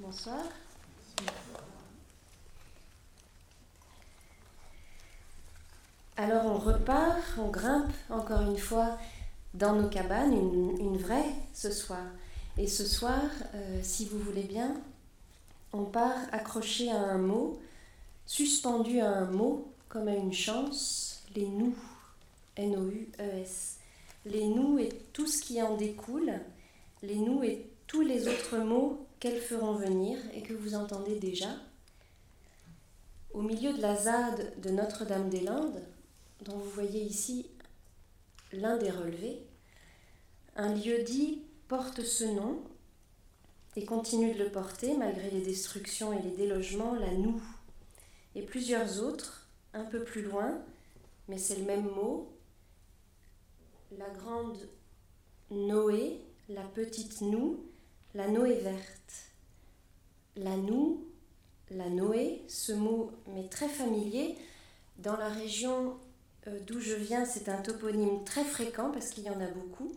Bonsoir. Alors on repart, on grimpe encore une fois dans nos cabanes, une, vraie ce soir. Et ce soir, euh, si vous voulez bien, on part accroché à un mot, suspendu à un mot, comme à une chance, les nous, N-O-U-E-S. Les nous et tout ce qui en découle, les nous et tous les autres mots qu'elles feront venir et que vous entendez déjà. Au milieu de la ZAD de Notre-Dame-des-Landes, dont vous voyez ici l'un des relevés, un lieu dit porte ce nom et continue de le porter malgré les destructions et les délogements, la Noue, et plusieurs autres, un peu plus loin, mais c'est le même mot, la grande Noé, la petite Noue, la Noé verte. La Noue, la Noé, ce mot m'est très familier. Dans la région euh, d'où je viens, c'est un toponyme très fréquent parce qu'il y en a beaucoup.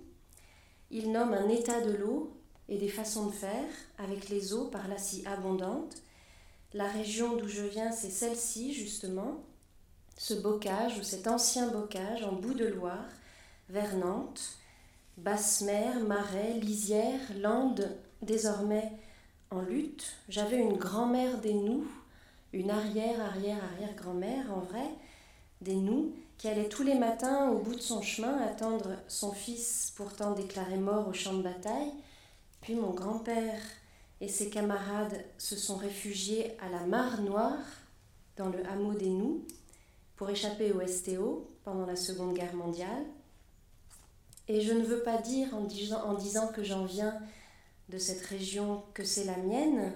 Il nomme un état de l'eau et des façons de faire avec les eaux par là si abondantes. La région d'où je viens, c'est celle-ci justement, ce bocage ou cet ancien bocage en bout de Loire, vers Nantes, basse mer, marais, lisière, landes désormais en lutte. J'avais une grand-mère des nous, une arrière, arrière, arrière-grand-mère en vrai, des nous, qui allait tous les matins au bout de son chemin attendre son fils pourtant déclaré mort au champ de bataille. Puis mon grand-père et ses camarades se sont réfugiés à la Mare Noire, dans le hameau des nous, pour échapper au STO pendant la Seconde Guerre mondiale. Et je ne veux pas dire en disant, en disant que j'en viens de cette région que c'est la mienne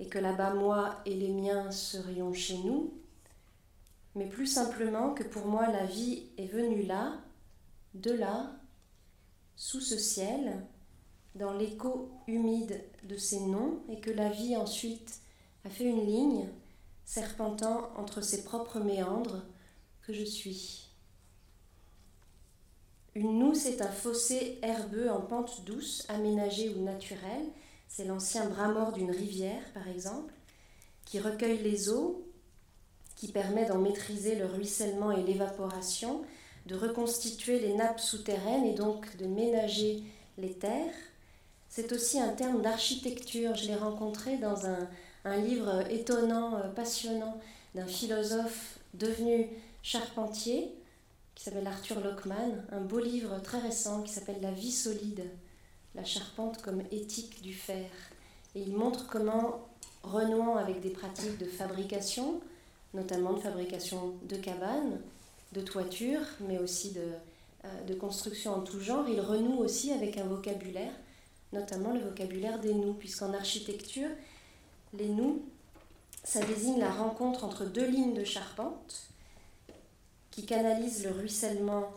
et que là-bas moi et les miens serions chez nous, mais plus simplement que pour moi la vie est venue là, de là, sous ce ciel, dans l'écho humide de ces noms, et que la vie ensuite a fait une ligne serpentant entre ses propres méandres que je suis. Une noue, c'est un fossé herbeux en pente douce, aménagé ou naturel. C'est l'ancien bras mort d'une rivière, par exemple, qui recueille les eaux, qui permet d'en maîtriser le ruissellement et l'évaporation, de reconstituer les nappes souterraines et donc de ménager les terres. C'est aussi un terme d'architecture. Je l'ai rencontré dans un, un livre étonnant, euh, passionnant, d'un philosophe devenu charpentier qui s'appelle Arthur Lockman, un beau livre très récent qui s'appelle La vie solide, la charpente comme éthique du fer. Et il montre comment, renouant avec des pratiques de fabrication, notamment de fabrication de cabanes, de toitures, mais aussi de, euh, construction en tout genre, il renoue aussi avec un vocabulaire, notamment le vocabulaire des nous, puisqu'en architecture, les nous, ça désigne la rencontre entre deux lignes de charpente qui canalise le ruissellement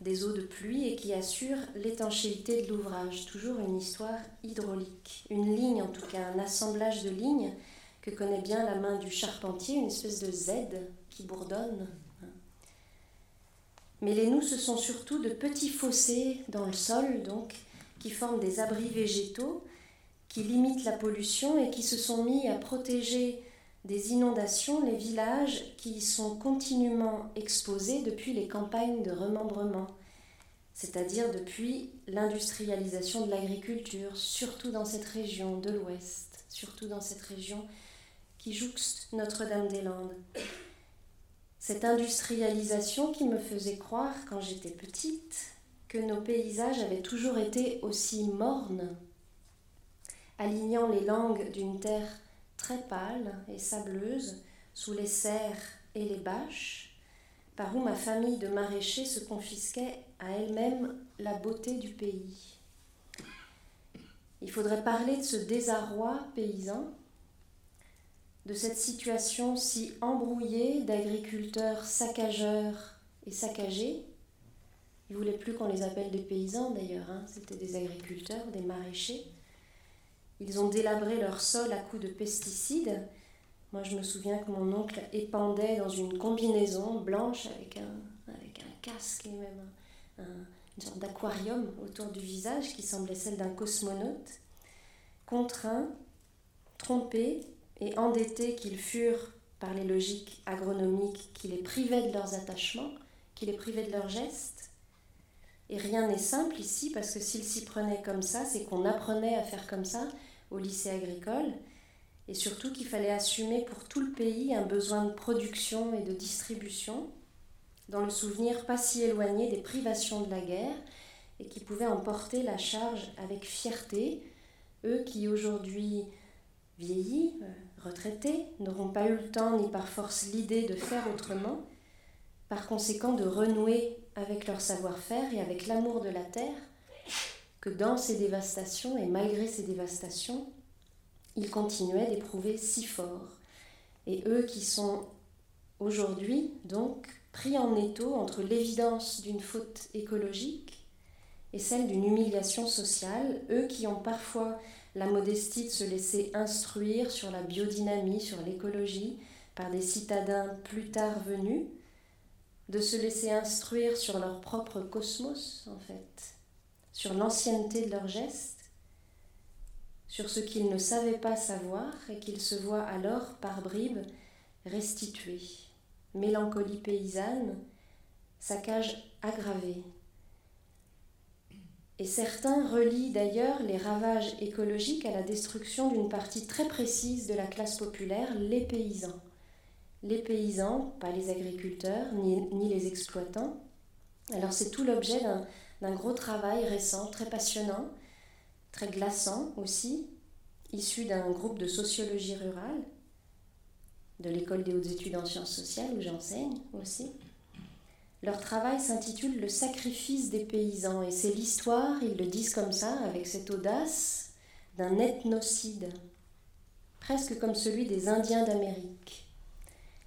des eaux de pluie et qui assure l'étanchéité de l'ouvrage. Toujours une histoire hydraulique, une ligne en tout cas, un assemblage de lignes que connaît bien la main du charpentier, une espèce de Z qui bourdonne. Mais les nous, ce sont surtout de petits fossés dans le sol, donc, qui forment des abris végétaux, qui limitent la pollution et qui se sont mis à protéger des inondations les villages qui y sont continuellement exposés depuis les campagnes de remembrement, c'est-à-dire depuis l'industrialisation de l'agriculture, surtout dans cette région de l'Ouest, surtout dans cette région qui jouxte Notre-Dame-des-Landes. Cette industrialisation qui me faisait croire, quand j'étais petite, que nos paysages avaient toujours été aussi mornes, alignant les langues d'une terre très pâle et sableuse, sous les serres et les bâches, par où ma famille de maraîchers se confisquait à elle-même la beauté du pays. Il faudrait parler de ce désarroi paysan, de cette situation si embrouillée d'agriculteurs saccageurs et saccagés. Ils voulaient plus qu'on les appelle des paysans d'ailleurs, hein. c'était des agriculteurs, des maraîchers ils ont délabré leur sol à coups de pesticides. Moi, je me souviens que mon oncle épandait dans une combinaison blanche avec un, un casque et même une sorte d'aquarium autour du visage qui semblait celle d'un cosmonaute, contraint, trompés et endettés qu'ils furent par les logiques agronomiques qui les privaient de leurs attachements, qui les privaient de leurs gestes. Et rien n'est simple ici, parce que s'ils s'y prenaient comme ça, c'est qu'on apprenait à faire comme ça au lycée agricole, et surtout qu'il fallait assumer pour tout le pays un besoin de production et de distribution, dans le souvenir pas si éloigné des privations de la guerre, et qui pouvaient en porter la charge avec fierté, eux qui aujourd'hui vieillis, euh, retraités, n'auront pas eu le temps ni par force l'idée de faire autrement, par conséquent de renouer avec leur savoir-faire et avec l'amour de la terre, que dans ces dévastations et malgré ces dévastations, ils continuaient d'éprouver si fort. Et eux qui sont aujourd'hui donc pris en étau entre l'évidence d'une faute écologique et celle d'une humiliation sociale, eux qui ont parfois la modestie de se laisser instruire sur la biodynamie, sur l'écologie, par des citadins plus tard venus, de se laisser instruire sur leur propre cosmos, en fait, sur l'ancienneté de leurs gestes, sur ce qu'ils ne savaient pas savoir et qu'ils se voient alors, par bribes, restituer. Mélancolie paysanne, saccage aggravé, et certains relient d'ailleurs les ravages écologiques à la destruction d'une partie très précise de la classe populaire, les paysans. Les paysans, pas les agriculteurs ni, les exploitants. Alors c'est tout l'objet d'un gros travail récent, très passionnant, très glaçant aussi, issu d'un groupe de sociologie rurale, de l'école des hautes études en sciences sociales où j'enseigne aussi. Leur travail s'intitule Le sacrifice des paysans et c'est l'histoire, ils le disent comme ça, avec cette audace, d'un ethnocide, presque comme celui des Indiens d'Amérique.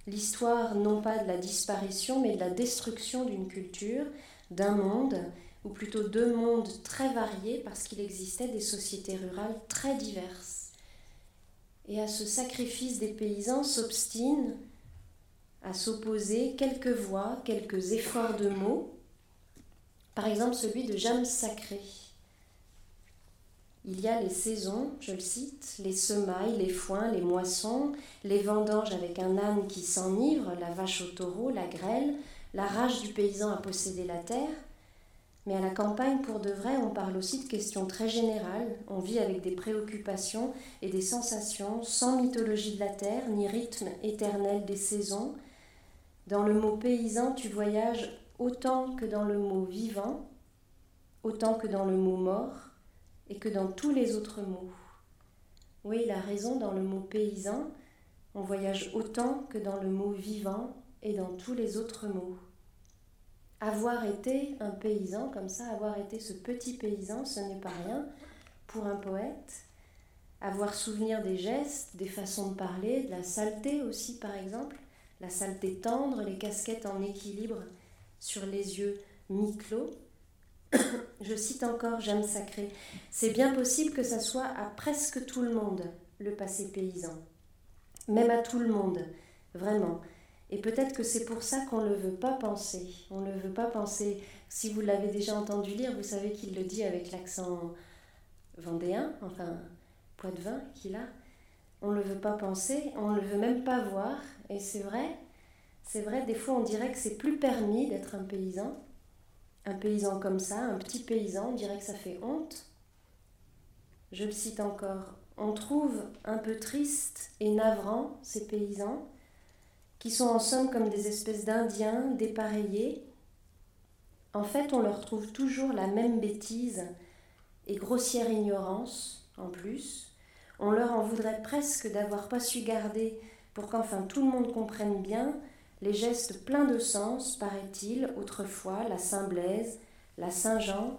L'histoire non pas de la disparition mais de la destruction d'une culture, d'un monde, ou plutôt deux mondes très variés parce qu'il existait des sociétés rurales très diverses. Et à ce sacrifice des paysans s'obstinent à s'opposer quelques voix, quelques efforts de mots, par exemple celui de Jam Sacré. Il y a les saisons, je le cite, les semailles, les foins, les moissons, les vendanges avec un âne qui s'enivre, la vache au taureau, la grêle, la rage du paysan à posséder la terre. Mais à la campagne, pour de vrai, on parle aussi de questions très générales. On vit avec des préoccupations et des sensations, sans mythologie de la terre, ni rythme éternel des saisons, dans le mot paysan, tu voyages autant que dans le mot vivant, autant que dans le mot mort et que dans tous les autres mots. Oui, il a raison, dans le mot paysan, on voyage autant que dans le mot vivant et dans tous les autres mots. Avoir été un paysan comme ça, avoir été ce petit paysan, ce n'est pas rien pour un poète. Avoir souvenir des gestes, des façons de parler, de la saleté aussi par exemple, la saleté tendre, les casquettes en équilibre sur les yeux mi-clos. Je cite encore Jeanne Sacré. C'est bien possible que ça soit à presque tout le monde, le passé paysan. Même à tout le monde, vraiment. Et peut-être que c'est pour ça qu'on ne le veut pas penser. On ne le veut pas penser. Si vous l'avez déjà entendu lire, vous savez qu'il le dit avec l'accent vendéen, enfin poitevin qu'il a. On ne le veut pas penser, on ne le veut même pas voir, et c'est vrai, c'est vrai, des fois on dirait que c'est plus permis d'être un paysan. Un paysan comme ça, un petit paysan, on dirait que ça fait honte. Je le cite encore. On trouve un peu triste et navrant ces paysans, qui sont en somme comme des espèces d'Indiens dépareillés. En fait, on leur trouve toujours la même bêtise et grossière ignorance, en plus. On leur en voudrait presque d'avoir pas su garder pour qu'enfin tout le monde comprenne bien les gestes pleins de sens, paraît-il, autrefois, la Saint-Blaise, la Saint-Jean,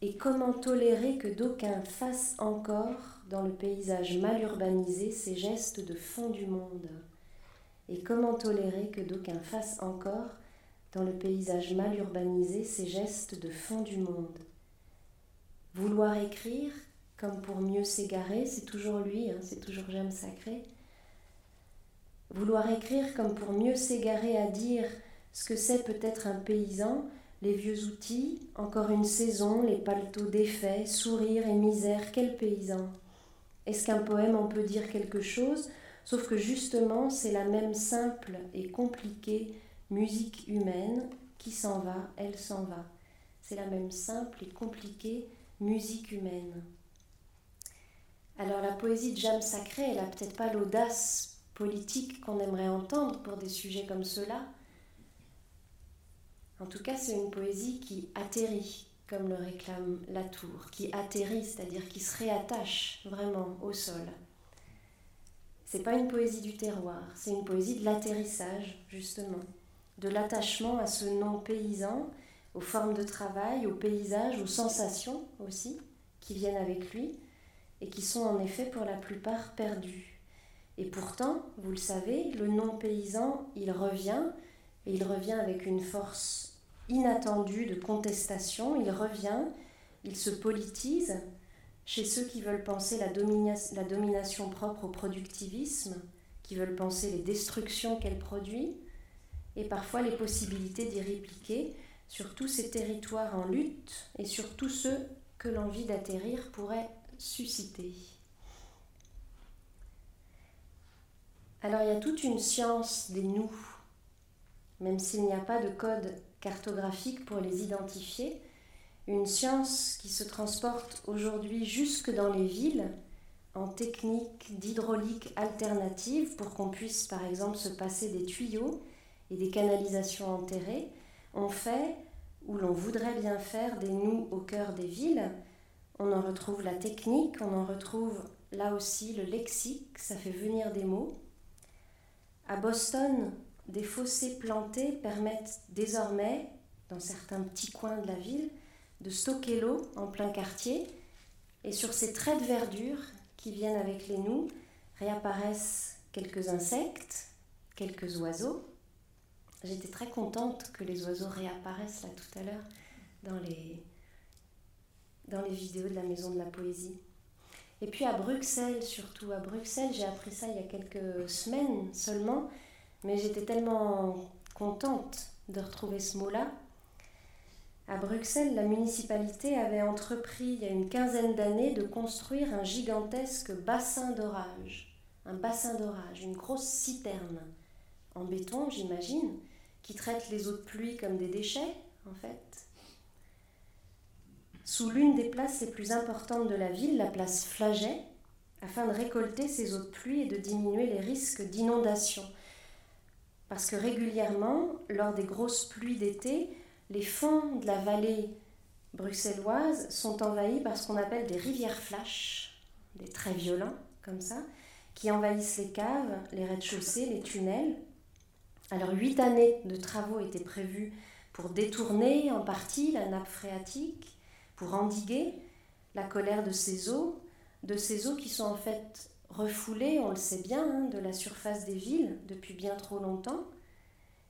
et comment tolérer que d'aucuns fassent encore, dans le paysage mal urbanisé, ces gestes de fond du monde? Et comment tolérer que d'aucuns fassent encore, dans le paysage mal urbanisé, ces gestes de fond du monde? Vouloir écrire, comme pour mieux s'égarer, c'est toujours lui, hein, c'est toujours J'aime Sacré, Vouloir écrire comme pour mieux s'égarer à dire ce que c'est peut-être un paysan, les vieux outils, encore une saison, les paletots défaits, sourire et misère, quel paysan Est-ce qu'un poème, on peut dire quelque chose? Sauf que justement, c'est la même simple et compliquée musique humaine qui s'en va, elle s'en va. C'est la même simple et compliquée musique humaine. Alors la poésie de Jam Sacré, elle n'a peut-être pas l'audace politique qu'on aimerait entendre pour des sujets comme ceux-là. En tout cas, c'est une poésie qui atterrit, comme le réclame Latour, qui atterrit, c'est-à-dire qui se réattache vraiment au sol. C'est pas une poésie du terroir, c'est une poésie de l'atterrissage, justement, de l'attachement à ce nom paysan, aux formes de travail, aux paysages, aux sensations aussi, qui viennent avec lui, et qui sont en effet pour la plupart perdues. Et pourtant, vous le savez, le nom paysan, il revient, et il revient avec une force inattendue de contestation, il revient, il se politise, chez ceux qui veulent penser la, la domination propre au productivisme, qui veulent penser les destructions qu'elle produit, et parfois les possibilités d'y répliquer sur tous ces territoires en lutte et sur tous ceux que l'envie d'atterrir pourrait susciter. Alors il y a toute une science des nous, même s'il n'y a pas de code cartographique pour les identifier, une science qui se transporte aujourd'hui jusque dans les villes en technique d'hydraulique alternative pour qu'on puisse par exemple se passer des tuyaux et des canalisations enterrées. On fait, ou l'on voudrait bien faire, des nœuds au cœur des villes. On en retrouve la technique, on en retrouve là aussi le lexique, ça fait venir des mots. À Boston, des fossés plantés permettent désormais, dans certains petits coins de la ville, de stocker l'eau en plein quartier. Et sur ces traits de verdure qui viennent avec les nous, réapparaissent quelques insectes, quelques oiseaux. J'étais très contente que les oiseaux réapparaissent là tout à l'heure dans les, dans les vidéos de la Maison de la Poésie. Et puis à Bruxelles, surtout à Bruxelles, j'ai appris ça il y a quelques semaines seulement, mais j'étais tellement contente de retrouver ce mot-là à Bruxelles, la municipalité avait entrepris il y a une quinzaine d'années de construire un gigantesque bassin d'orage. Un bassin d'orage, une grosse citerne en béton, j'imagine, qui traite les eaux de pluie comme des déchets, en fait. Sous l'une des places les plus importantes de la ville, la place Flaget, afin de récolter ces eaux de pluie et de diminuer les risques d'inondation. Parce que régulièrement, lors des grosses pluies d'été, les fonds de la vallée bruxelloise sont envahis par ce qu'on appelle des rivières flash, des traits violents comme ça, qui envahissent les caves, les rez-de-chaussée, les tunnels. Alors huit années de travaux étaient prévus pour détourner en partie la nappe phréatique, pour endiguer la colère de ces eaux, de ces eaux qui sont en fait refoulées, on le sait bien, hein, de la surface des villes depuis bien trop longtemps,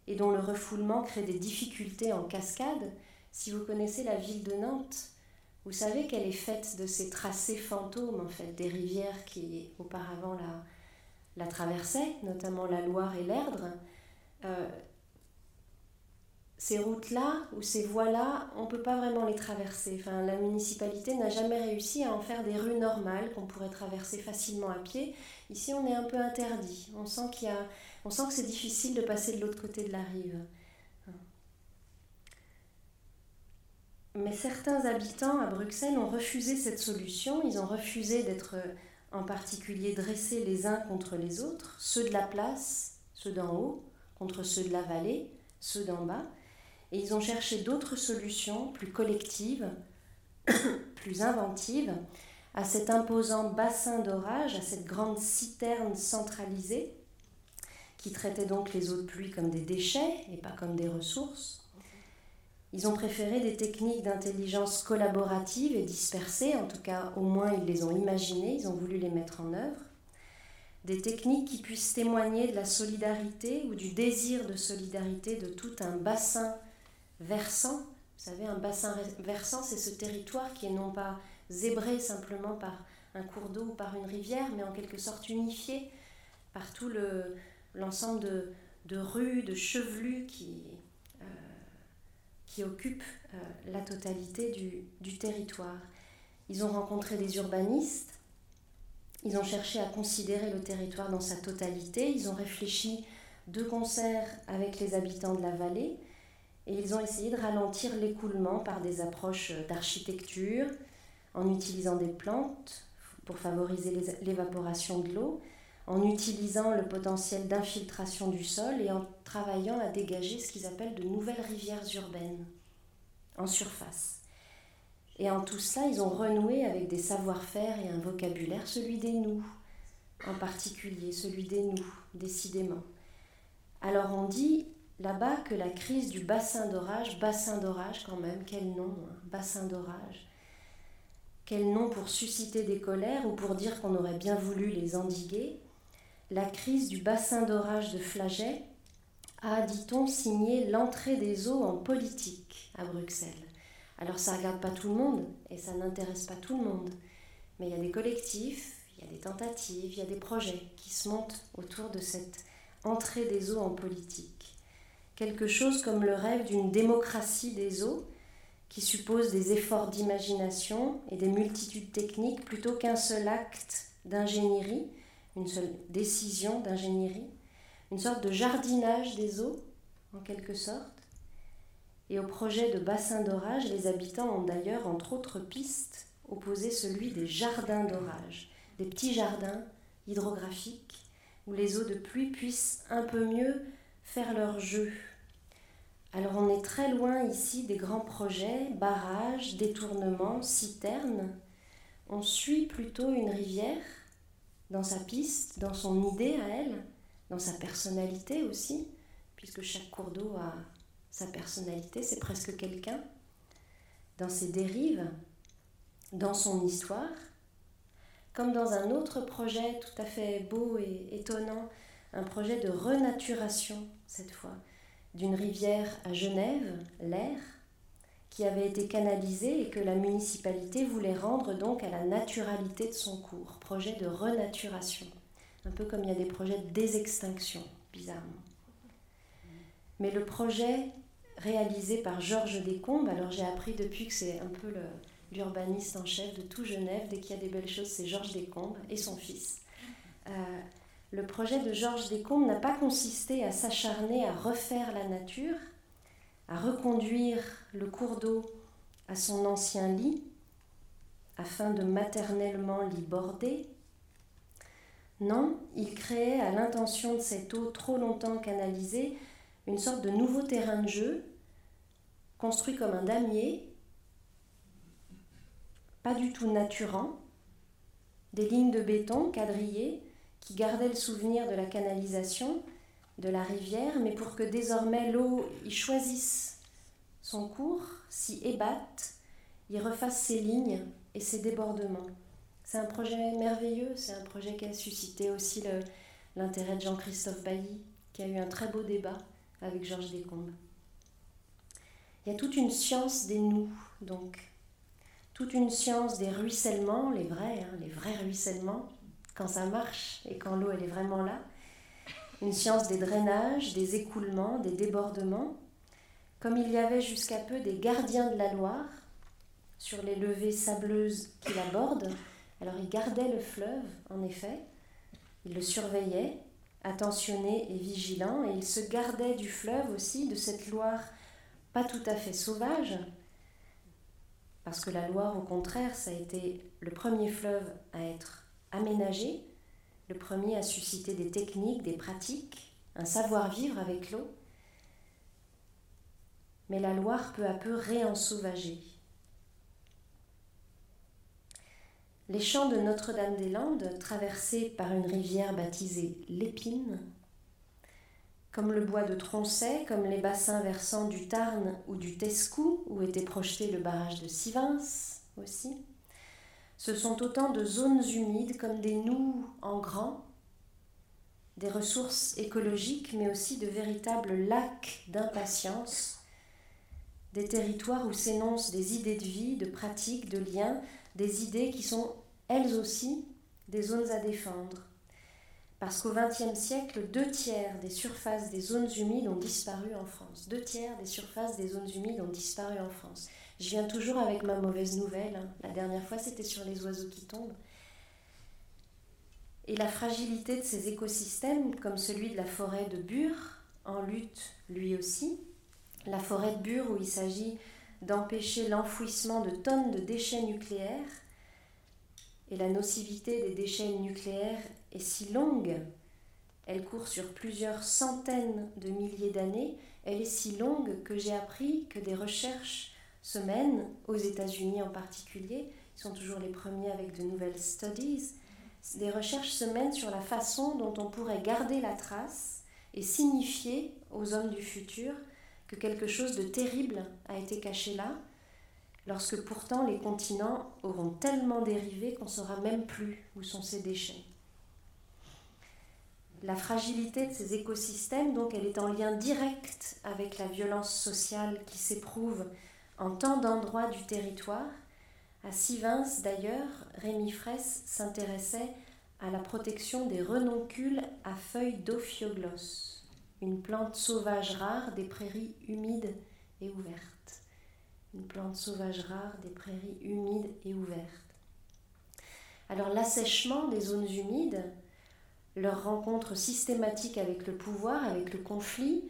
et dont le refoulement crée des difficultés en cascade, si vous connaissez la ville de Nantes, vous savez qu'elle est faite de ces tracés fantômes, en fait, des rivières qui auparavant la, traversaient, notamment la Loire et l'Erdre. Euh, ces routes-là ou ces voies-là, on ne peut pas vraiment les traverser. Enfin, la municipalité n'a jamais réussi à en faire des rues normales qu'on pourrait traverser facilement à pied. Ici, on est un peu interdit. On sent y a on sent que c'est difficile de passer de l'autre côté de la rive. Mais certains habitants à Bruxelles ont refusé cette solution, ils ont refusé d'être en particulier dressés les uns contre les autres, ceux de la place, ceux d'en haut, contre ceux de la vallée, ceux d'en bas, et ils ont cherché d'autres solutions plus collectives, plus inventives, à cet imposant bassin d'orage, à cette grande citerne centralisée, qui traitaient donc les eaux de pluie comme des déchets et pas comme des ressources. Ils ont préféré des techniques d'intelligence collaborative et dispersées, en tout cas au moins ils les ont imaginées, ils ont voulu les mettre en œuvre. Des techniques qui puissent témoigner de la solidarité ou du désir de solidarité de tout un bassin versant. Vous savez, un bassin versant, c'est ce territoire qui est non pas zébré simplement par un cours d'eau ou par une rivière, mais en quelque sorte unifié par tout le, l'ensemble de, de, rues, de chevelus qui, euh, qui occupent euh, la totalité du, du, territoire. Ils ont rencontré des urbanistes Ils ont cherché à considérer le territoire dans sa totalité. Ils ont réfléchi de concert avec les habitants de la vallée et ils ont essayé de ralentir l'écoulement par des approches d'architecture, en utilisant des plantes pour favoriser l'évaporation de l'eau, en utilisant le potentiel d'infiltration du sol et en travaillant à dégager ce qu'ils appellent de nouvelles rivières urbaines en surface. Et en tout cela, ils ont renoué avec des savoir-faire et un vocabulaire, celui des nous, en particulier, celui des nous, décidément. Alors on dit là-bas que la crise du bassin d'orage, bassin d'orage quand même, quel nom, hein, bassin d'orage, quel nom pour susciter des colères ou pour dire qu'on aurait bien voulu les endiguer, la crise du bassin d'orage de Flaget a, dit-on, signé l'entrée des eaux en politique à Bruxelles. Alors ça ne regarde pas tout le monde et ça n'intéresse pas tout le monde, mais il y a des collectifs, il y a des tentatives, il y a des projets qui se montent autour de cette entrée des eaux en politique. Quelque chose comme le rêve d'une démocratie des eaux qui suppose des efforts d'imagination et des multitudes techniques plutôt qu'un seul acte d'ingénierie, une seule décision d'ingénierie, une sorte de jardinage des eaux, en quelque sorte. Et au projet de bassin d'orage, les habitants ont d'ailleurs, entre autres pistes, opposé celui des jardins d'orage, des petits jardins hydrographiques où les eaux de pluie puissent un peu mieux faire leur jeu. Alors on est très loin ici des grands projets, barrages, détournements, citernes. On suit plutôt une rivière dans sa piste, dans son idée à elle, dans sa personnalité aussi, puisque chaque cours d'eau a sa personnalité, c'est presque quelqu'un, dans ses dérives, dans son histoire comme dans un autre projet tout à fait beau et étonnant, un projet de renaturation cette fois, d'une rivière à Genève, l'Air, qui avait été canalisée et que la municipalité voulait rendre donc à la naturalité de son cours, projet de renaturation, un peu comme il y a des projets de désextinction, bizarrement. Mais le projet réalisé par Georges Descombes, alors j'ai appris depuis que c'est un peu l'urbaniste en chef de tout Genève. Dès qu'il y a des belles choses, c'est Georges Descombes et son fils. Euh, le projet de Georges Descombes n'a pas consisté à s'acharner à refaire la nature, à reconduire le cours d'eau à son ancien lit, afin de maternellement l'y border. Non, il créait à l'intention de cette eau trop longtemps canalisée une sorte de nouveau terrain de jeu, construit comme un damier, pas du tout naturant, des lignes de béton quadrillées qui gardaient le souvenir de la canalisation de la rivière, mais pour que désormais l'eau y choisisse son cours, s'y ébatte, y refasse ses lignes et ses débordements. C'est un projet merveilleux, c'est un projet qui a suscité aussi l'intérêt de Jean-Christophe Bailly, qui a eu un très beau débat avec Georges Descombes. Il y a toute une science des nous, donc, toute une science des ruissellements, les vrais, hein, les vrais ruissellements, quand ça marche et quand l'eau elle est vraiment là. Une science des drainages, des écoulements, des débordements, comme il y avait jusqu'à peu des gardiens de la Loire sur les levées sableuses qui l'abordent. Alors ils gardaient le fleuve, en effet, ils le surveillaient, attentionnés et vigilants, et ils se gardaient du fleuve aussi, de cette Loire pas tout à fait sauvage, parce que la Loire, au contraire, ça a été le premier fleuve à être aménagé, le premier à susciter des techniques, des pratiques, un savoir-vivre avec l'eau. Mais la Loire peu à peu réensauvageait. Les champs de Notre-Dame-des-Landes, traversés par une rivière baptisée l'Épine, comme le bois de Troncet, comme les bassins versants du Tarn ou du Tescou, où était projeté le barrage de Sivins aussi. Ce sont autant de zones humides comme des nous en grand, des ressources écologiques, mais aussi de véritables lacs d'impatience, des territoires où s'énoncent des idées de vie, de pratiques, de liens, des idées qui sont elles aussi des zones à défendre parce qu'au XXe siècle, deux tiers des surfaces des zones humides ont disparu en France. Deux tiers des surfaces des zones humides ont disparu en France. Je viens toujours avec ma mauvaise nouvelle. Hein. La dernière fois, c'était sur les oiseaux qui tombent. et la fragilité de ces écosystèmes, comme celui de la forêt de Bure, en lutte lui aussi. La forêt de Bure où il s'agit d'empêcher l'enfouissement de tonnes de déchets nucléaires. Et la nocivité des déchets nucléaires est si longue, elle court sur plusieurs centaines de milliers d'années, elle est si longue que j'ai appris que des recherches se mènent, aux États-Unis en particulier, ils sont toujours les premiers avec de nouvelles studies, des recherches se mènent sur la façon dont on pourrait garder la trace et signifier aux hommes du futur que quelque chose de terrible a été caché là, lorsque pourtant les continents auront tellement dérivé qu'on ne saura même plus où sont ces déchets. La fragilité de ces écosystèmes, donc, elle est en lien direct avec la violence sociale qui s'éprouve en tant d'endroits du territoire. À Sivins, d'ailleurs, Rémi Fraisse s'intéressait à la protection des renoncules à feuilles d'ophiogloss, une plante sauvage rare des prairies humides et ouvertes. Une plante sauvage rare des prairies humides et ouvertes. Alors l'assèchement des zones humides, leur rencontre systématique avec le pouvoir, avec le conflit,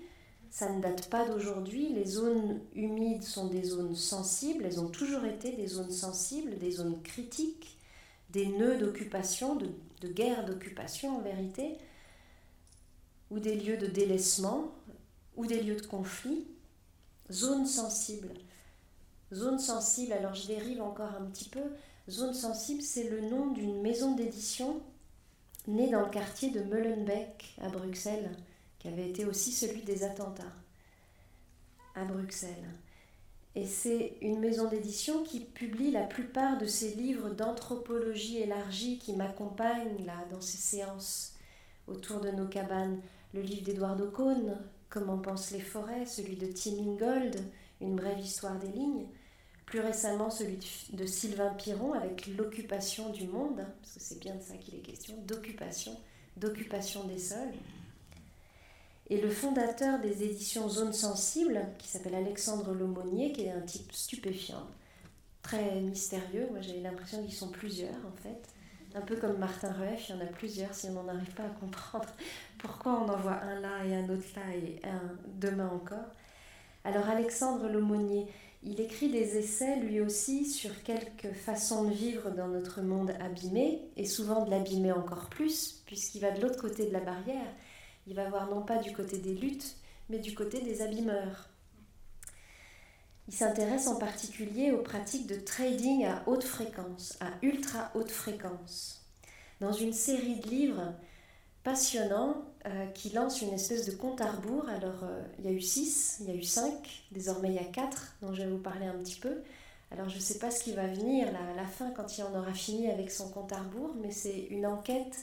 ça ne date pas d'aujourd'hui. Les zones humides sont des zones sensibles, elles ont toujours été des zones sensibles, des zones critiques, des nœuds d'occupation, de, guerre d'occupation en vérité, ou des lieux de délaissement, ou des lieux de conflit. Zone sensible. Zone sensible, alors je dérive encore un petit peu. Zone sensible, c'est le nom d'une maison d'édition née dans le quartier de Meulenbeek à Bruxelles qui avait été aussi celui des attentats à Bruxelles. Et c'est une maison d'édition qui publie la plupart de ces livres d'anthropologie élargie qui m'accompagnent là dans ces séances autour de nos cabanes. Le livre d'Eduardo Cohn, Comment pensent les forêts, celui de Tim Ingold, Une brève histoire des lignes. Plus récemment, celui de Sylvain Piron avec L'occupation du monde, parce que c'est bien de ça qu'il est question, d'occupation, d'occupation des sols. Et le fondateur des éditions Zone Sensible, qui s'appelle Alexandre Lomonier, qui est un type stupéfiant, très mystérieux. Moi, j'ai l'impression qu'ils sont plusieurs, en fait. Un peu comme Martin Rueff, il y en a plusieurs si on n'arrive pas à comprendre pourquoi on en voit un là et un autre là et un demain encore. Alors, Alexandre Lomonier, il écrit des essais lui aussi sur quelques façons de vivre dans notre monde abîmé, et souvent de l'abîmer encore plus, puisqu'il va de l'autre côté de la barrière il va voir non pas du côté des luttes, mais du côté des abîmeurs. Il s'intéresse en particulier aux pratiques de trading à haute fréquence, à ultra haute fréquence, dans une série de livres passionnants euh, qui lancent une espèce de compte à rebours. Alors, euh, il y a eu six, il y a eu cinq, désormais il y a quatre, dont je vais vous parler un petit peu. Alors, je ne sais pas ce qui va venir à la fin quand il en aura fini avec son compte à rebours, mais c'est une enquête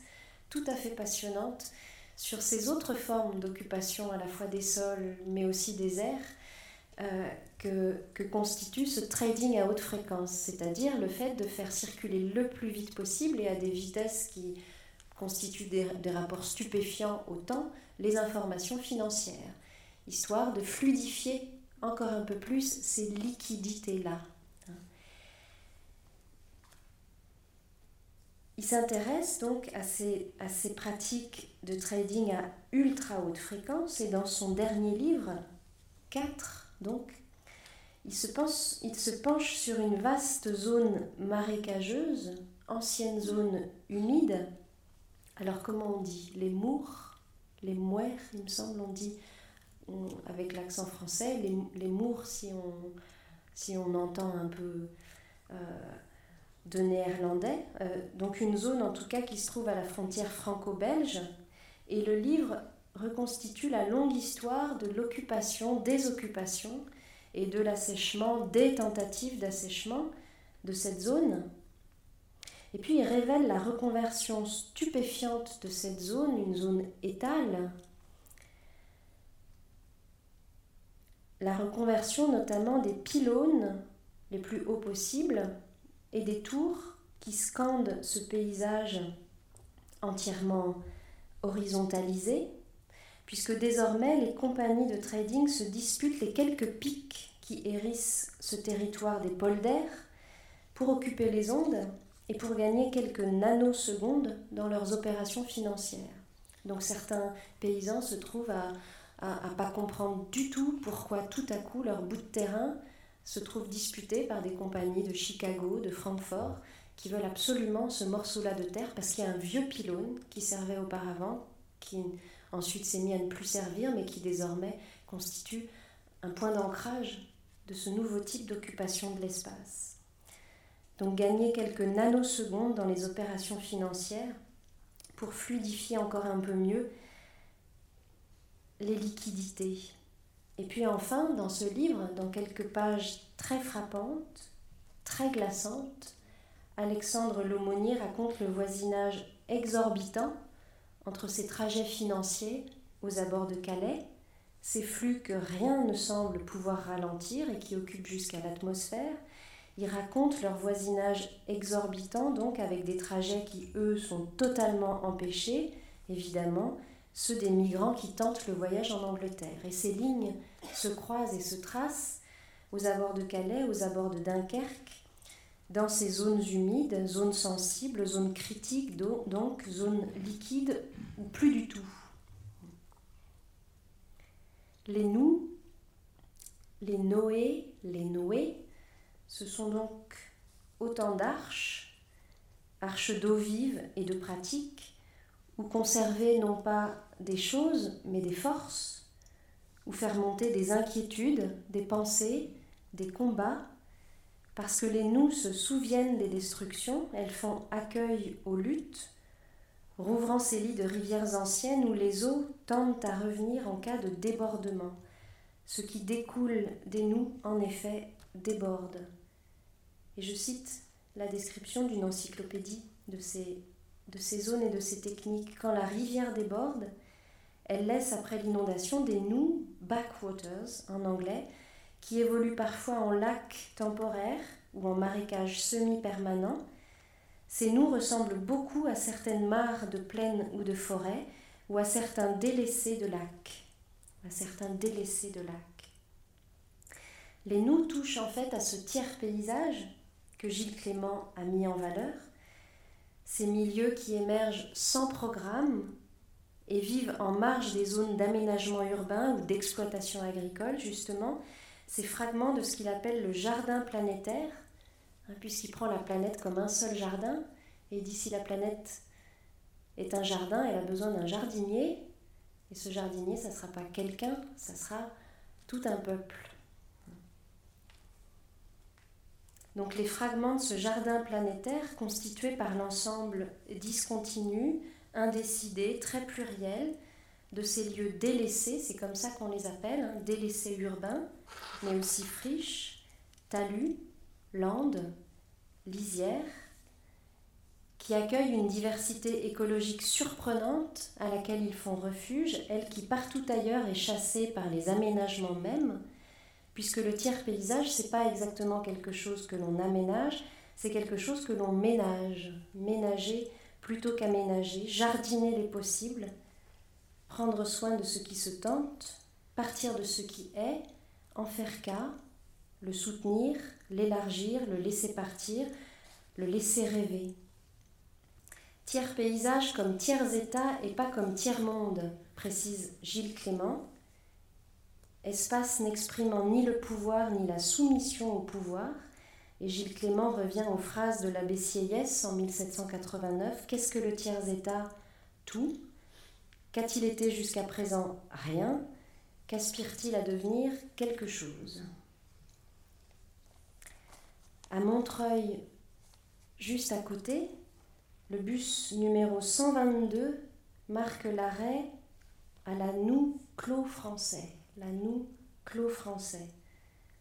tout à fait passionnante sur ces autres formes d'occupation à la fois des sols mais aussi des airs euh, que, que, constitue ce trading à haute fréquence, c'est-à-dire le fait de faire circuler le plus vite possible et à des vitesses qui constituent des, rapports stupéfiants au temps les informations financières, histoire de fluidifier encore un peu plus ces liquidités-là. Il s'intéresse donc à ces, à ces pratiques de trading à ultra haute fréquence et dans son dernier livre, 4 donc, il se penche sur une vaste zone marécageuse, ancienne zone humide. Alors comment on dit Les mours, les mouères, il me semble, on dit avec l'accent français, les, les mours si on, entend un peu... Euh, de néerlandais, euh, donc une zone en tout cas qui se trouve à la frontière franco-belge. Et le livre reconstitue la longue histoire de l'occupation, des occupations et de l'assèchement, des tentatives d'assèchement de cette zone. Et puis il révèle la reconversion stupéfiante de cette zone, une zone étale. La reconversion notamment des pylônes les plus hauts possibles et des tours qui scandent ce paysage entièrement horizontalisé, puisque désormais les compagnies de trading se disputent les quelques pics qui hérissent ce territoire des polders pour occuper les ondes et pour gagner quelques nanosecondes dans leurs opérations financières. Donc certains paysans se trouvent à ne pas comprendre du tout pourquoi tout à coup leur bout de terrain se trouve disputé par des compagnies de Chicago, de Francfort, qui veulent absolument ce morceau-là de terre parce qu'il y a un vieux pylône qui servait auparavant, qui ensuite s'est mis à ne plus servir, mais qui désormais constitue un point d'ancrage de ce nouveau type d'occupation de l'espace. Donc gagner quelques nanosecondes dans les opérations financières pour fluidifier encore un peu mieux les liquidités. Et puis enfin, dans ce livre, dans quelques pages très frappantes, très glaçantes, Alexandre Lomonier raconte le voisinage exorbitant entre ses trajets financiers aux abords de Calais, ces flux que rien ne semble pouvoir ralentir et qui occupent jusqu'à l'atmosphère. Il raconte leur voisinage exorbitant, donc avec des trajets qui, eux, sont totalement empêchés, évidemment, ceux des migrants qui tentent le voyage en Angleterre. Et ces lignes se croisent et se tracent aux abords de Calais, aux abords de Dunkerque, dans ces zones humides, zones sensibles, zones critiques, donc zones liquides ou plus du tout. Les nous, les Noé, les Noé, ce sont donc autant d'arches, arches d'eau vive et de pratique, ou conserver non pas des choses, mais des forces, ou faire monter des inquiétudes, des pensées, des combats, parce que les nous se souviennent des destructions, elles font accueil aux luttes, rouvrant ces lits de rivières anciennes où les eaux tendent à revenir en cas de débordement. Ce qui découle des nous, en effet, déborde. Et je cite la description d'une encyclopédie de ces de ces zones et de ces techniques. Quand la rivière déborde, elle laisse après l'inondation des nous, backwaters en anglais, qui évoluent parfois en lacs temporaires ou en marécages semi-permanents. Ces nous ressemblent beaucoup à certaines mares de plaine ou de forêt ou à certains délaissés de lacs. À certains délaissés de lacs. Les nous touchent en fait à ce tiers paysage que Gilles Clément a mis en valeur, ces milieux qui émergent sans programme et vivent en marge des zones d'aménagement urbain ou d'exploitation agricole, justement, ces fragments de ce qu'il appelle le jardin planétaire, hein, puisqu'il prend la planète comme un seul jardin, et dit si la planète est un jardin, elle a besoin d'un jardinier, et ce jardinier, ça ne sera pas quelqu'un, ça sera tout un peuple. Donc les fragments de ce jardin planétaire constitués par l'ensemble discontinu, indécidé, très pluriel de ces lieux délaissés, c'est comme ça qu'on les appelle, hein, délaissés urbains, mais aussi friches, talus, landes, lisières, qui accueillent une diversité écologique surprenante à laquelle ils font refuge, elle qui partout ailleurs est chassée par les aménagements mêmes, puisque le tiers paysage, c'est pas exactement quelque chose que l'on aménage, c'est quelque chose que l'on ménage. Ménager plutôt qu'aménager, jardiner les possibles, prendre soin de ce qui se tente, partir de ce qui est, en faire cas, le soutenir, l'élargir, le laisser partir, le laisser rêver. Tiers paysage comme tiers état et pas comme tiers monde, précise Gilles Clément espace n'exprimant ni le pouvoir ni la soumission au pouvoir. Et Gilles Clément revient aux phrases de l'abbé Sieyès en 1789. Qu'est-ce que le tiers-état Tout? Qu'a-t-il été jusqu'à présent? Rien. Qu'aspire-t-il à devenir? Quelque chose. À Montreuil, juste à côté, le bus numéro 122 marque l'arrêt à la Noue Clos français la noue clos français.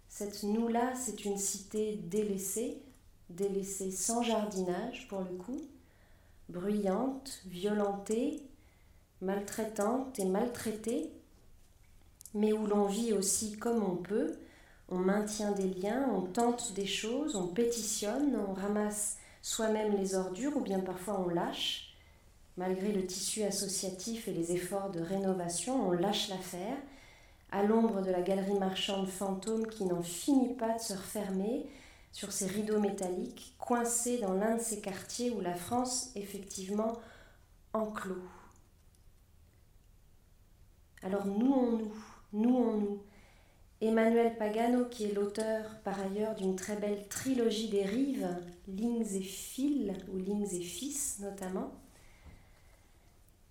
Cette noue-là, c'est une cité délaissée, délaissée sans jardinage pour le coup, bruyante, violentée, maltraitante et maltraitée, mais où l'on vit aussi comme on peut, on maintient des liens, on tente des choses, on pétitionne, on ramasse soi-même les ordures ou bien parfois on lâche. Malgré le tissu associatif et les efforts de rénovation, on lâche l'affaire à l'ombre de la galerie marchande fantôme qui n'en finit pas de se refermer, sur ces rideaux métalliques, coincés dans l'un de ces quartiers où la France, effectivement, enclos. Alors nouons-nous, nouons-nous. Emmanuel Pagano, qui est l'auteur par ailleurs d'une très belle trilogie des rives, Lignes et fils, ou Lignes et fils notamment,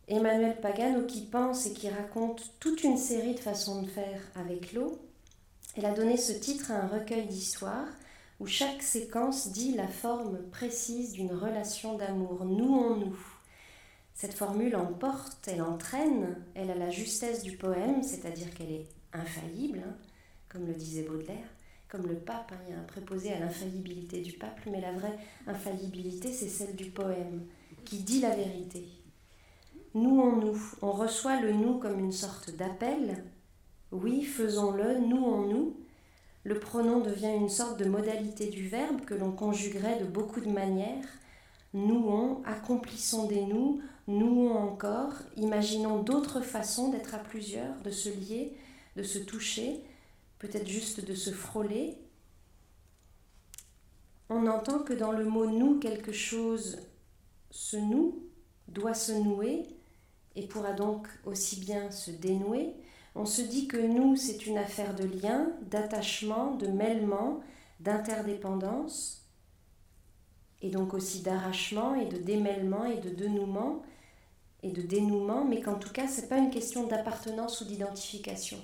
Emmanuel Pagano qui pense et qui raconte toute une série de façons de faire avec l'eau, elle a donné ce titre à un recueil d'histoires où chaque séquence dit la forme précise d'une relation d'amour. Nouons-nous. Cette formule emporte, elle entraîne, elle a la justesse du poème, c'est-à-dire qu'elle est infaillible, hein, comme le disait Baudelaire, comme le pape, hein, il y a un préposé à l'infaillibilité du pape, mais la vraie infaillibilité, c'est celle du poème, qui dit la vérité. Nouons-nous, on reçoit le nous comme une sorte d'appel. Oui, faisons-le, nouons-nous. Le pronom devient une sorte de modalité du verbe que l'on conjuguerait de beaucoup de manières. Nouons, accomplissons des nous, nouons encore, imaginons d'autres façons d'être à plusieurs, de se lier, de se toucher, peut-être juste de se frôler. On entend que dans le mot nous, quelque chose se noue, doit se nouer, et pourra donc aussi bien se dénouer. On se dit que nous, c'est une affaire de lien, d'attachement, de mêlement, d'interdépendance, et donc aussi d'arrachement et de démêlement et de denouement et de dénouement, mais qu'en tout cas, ce n'est pas une question d'appartenance ou d'identification.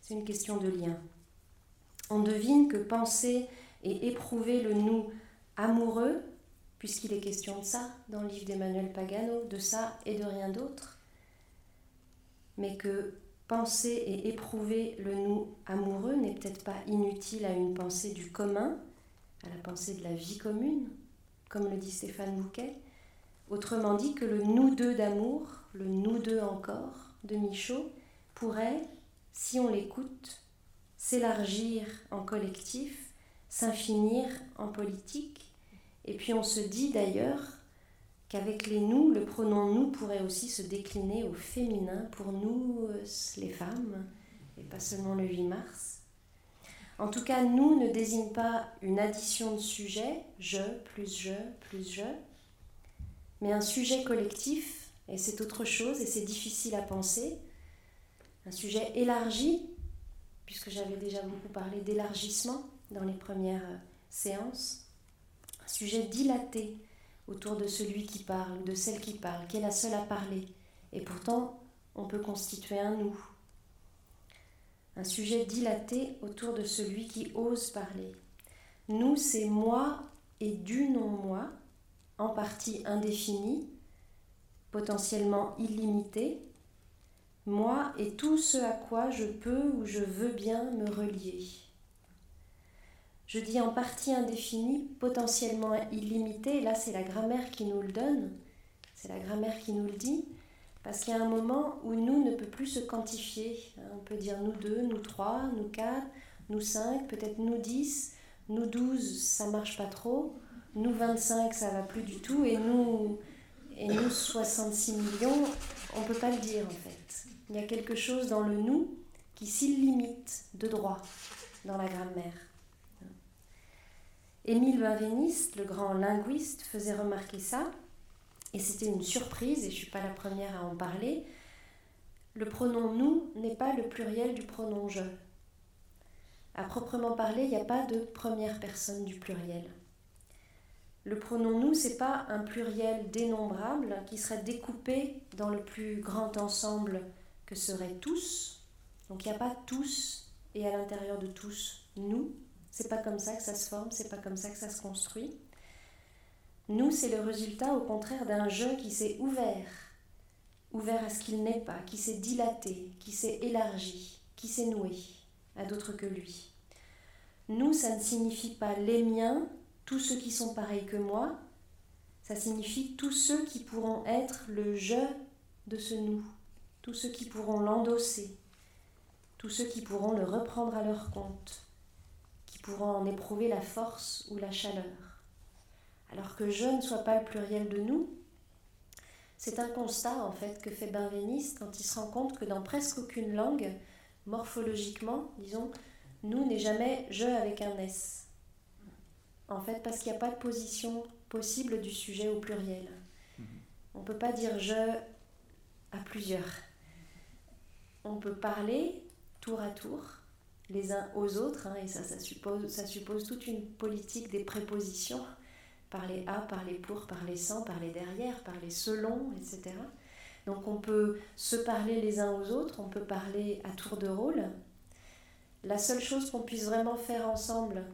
C'est une question de lien. On devine que penser et éprouver le nous amoureux, puisqu'il est question de ça dans le livre d'Emmanuel Pagano, de ça et de rien d'autre, mais que penser et éprouver le nous amoureux n'est peut-être pas inutile à une pensée du commun, à la pensée de la vie commune, comme le dit Stéphane Bouquet, autrement dit que le nous deux d'amour, le nous deux encore de Michaud, pourrait si on l'écoute, s'élargir en collectif, s'infinir en politique. Et puis on se dit d'ailleurs qu'avec les nous, le pronom nous pourrait aussi se décliner au féminin pour nous, euh, les femmes, et pas seulement le 8 mars. En tout cas, nous ne désigne pas une addition de sujets, je plus je plus je, mais un sujet collectif, et c'est autre chose, et c'est difficile à penser, un sujet élargi, puisque j'avais déjà beaucoup parlé d'élargissement dans les premières euh, séances, sujet dilaté autour de celui qui parle de celle qui parle, qui est la seule à parler, et pourtant on peut constituer un nous. Un sujet dilaté autour de celui qui ose parler. Nous, c'est moi et du non-moi, en partie indéfini, potentiellement illimité, moi et tout ce à quoi je peux ou je veux bien me relier. Je dis en partie indéfinie, potentiellement illimitée, là c'est la grammaire qui nous le donne, c'est la grammaire qui nous le dit, parce qu'il y a un moment où nous ne peut plus se quantifier. On peut dire nous deux, nous trois, nous quatre, nous cinq, peut-être nous dix, nous douze, ça marche pas trop, nous 25, ça va plus du tout, et nous, et nous 66 millions, on peut pas le dire en fait. Il y a quelque chose dans le nous qui s'illimite de droit dans la grammaire. Émile Benveniste, le grand linguiste, faisait remarquer ça, et c'était une surprise, et je ne suis pas la première à en parler. Le pronom nous n'est pas le pluriel du pronom je. À proprement parler, il n'y a pas de première personne du pluriel. Le pronom nous, c'est pas un pluriel dénombrable qui serait découpé dans le plus grand ensemble que seraient tous. Donc il n'y a pas tous et à l'intérieur de tous nous. C'est pas comme ça que ça se forme, c'est pas comme ça que ça se construit. Nous, c'est le résultat au contraire d'un jeu qui s'est ouvert, ouvert à ce qu'il n'est pas, qui s'est dilaté, qui s'est élargi, qui s'est noué à d'autres que lui. Nous, ça ne signifie pas les miens, tous ceux qui sont pareils que moi, ça signifie tous ceux qui pourront être le je de ce nous tous ceux qui pourront l'endosser, tous ceux qui pourront le reprendre à leur compte, pourront en éprouver la force ou la chaleur. Alors que je ne sois pas le pluriel de nous, c'est un constat en fait que fait Benveniste quand il se rend compte que dans presque aucune langue, morphologiquement, disons, nous n'est jamais je avec un S. en fait, parce qu'il n'y a pas de position possible du sujet au pluriel. Mhm. On ne peut pas dire je à plusieurs. On peut parler tour à tour, les uns aux autres, hein, et ça, ça suppose, ça suppose toute une politique des prépositions, parler à, parler pour, parler sans, parler derrière, parler selon, etc. Donc on peut se parler les uns aux autres, on peut parler à tour de rôle. La seule chose qu'on puisse vraiment faire ensemble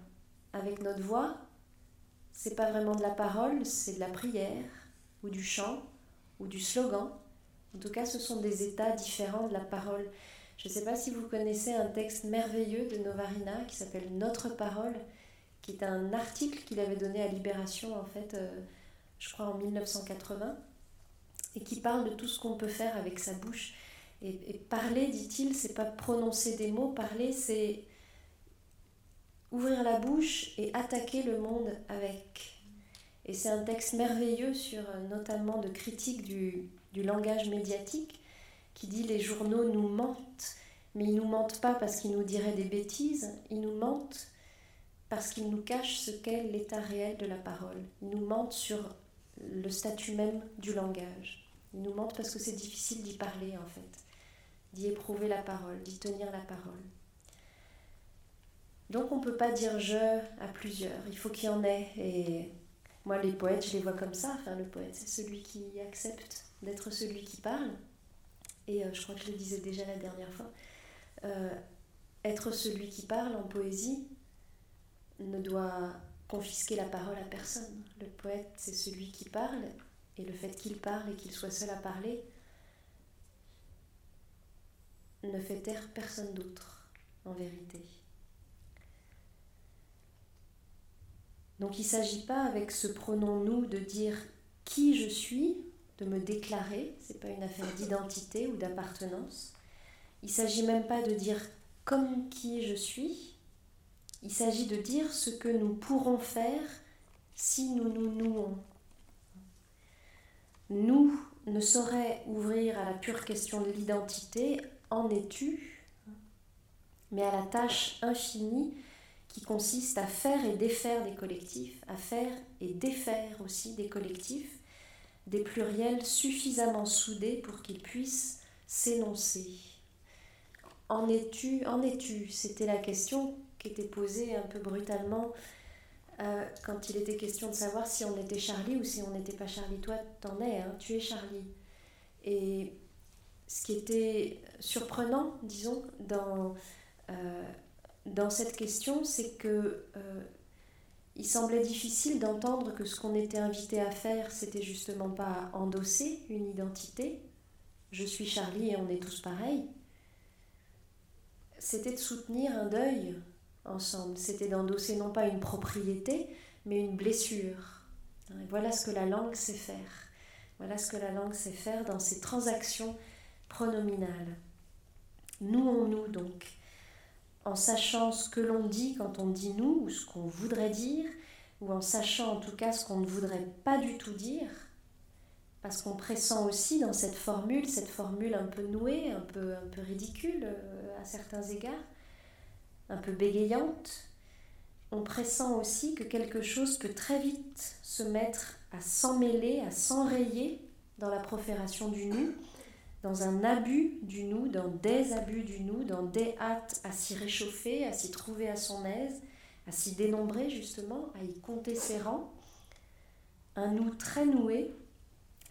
avec notre voix, c'est pas vraiment de la parole, c'est de la prière, ou du chant, ou du slogan. En tout cas, ce sont des états différents de la parole. Je ne sais pas si vous connaissez un texte merveilleux de Novarina qui s'appelle Notre parole, qui est un article qu'il avait donné à Libération, en fait, euh, je crois en 1980, et qui parle de tout ce qu'on peut faire avec sa bouche. Et, parler, dit-il, c'est pas prononcer des mots, parler, c'est ouvrir la bouche et attaquer le monde avec. Et c'est un texte merveilleux sur euh, notamment de critique du langage médiatique qui dit les journaux nous mentent, mais ils nous mentent pas parce qu'ils nous diraient des bêtises, ils nous mentent parce qu'ils nous cachent ce qu'est l'état réel de la parole. Ils nous mentent sur le statut même du langage. Ils nous mentent parce que c'est difficile d'y parler en fait, d'y éprouver la parole, d'y tenir la parole. Donc on ne peut pas dire je à plusieurs, il faut qu'il y en ait. Et moi les poètes, je les vois comme ça. Enfin le poète, c'est celui qui accepte d'être celui qui parle. Et euh, je crois que je le disais déjà la dernière fois. Euh, être celui qui parle en poésie ne doit confisquer la parole à personne. Le poète, c'est celui qui parle, et le fait qu'il parle et qu'il soit seul à parler ne fait taire personne d'autre, en vérité. Donc il ne s'agit pas avec ce pronom nous de dire qui je suis, de me déclarer, ce n'est pas une affaire d'identité ou d'appartenance. Il s'agit même pas de dire comme qui je suis, il s'agit de dire ce que nous pourrons faire si nous nous nouons. Nous ne saurait ouvrir à la pure question de l'identité, en es-tu, mais à la tâche infinie qui consiste à faire et défaire des collectifs, à faire et défaire aussi des collectifs, des pluriels suffisamment soudés pour qu'ils puissent s'énoncer. En es-tu En es-tu? C'était la question qui était posée un peu brutalement euh, quand il était question de savoir si on était Charlie ou si on n'était pas Charlie. Toi, t'en es, hein, tu es Charlie. Et ce qui était surprenant, disons, dans, euh, dans cette question, c'est que euh, il semblait difficile d'entendre que ce qu'on était invité à faire, c'était justement pas endosser une identité. Je suis Charlie et on est tous pareils. C'était de soutenir un deuil ensemble. C'était d'endosser non pas une propriété, mais une blessure. Voilà ce que la langue sait faire. Voilà ce que la langue sait faire dans ses transactions pronominales. Nouons-nous donc en sachant ce que l'on dit quand on dit nous, ou ce qu'on voudrait dire, ou en sachant en tout cas ce qu'on ne voudrait pas du tout dire, parce qu'on pressent aussi dans cette formule, cette formule un peu nouée, un peu, un peu ridicule euh, à certains égards, un peu bégayante, on pressent aussi que quelque chose peut très vite se mettre à s'emmêler, à s'enrayer dans la profération du nous, dans un abus du nous, dans des abus du nous, dans des hâtes à s'y réchauffer, à s'y trouver à son aise, à s'y dénombrer justement, à y compter ses rangs. Un nous très noué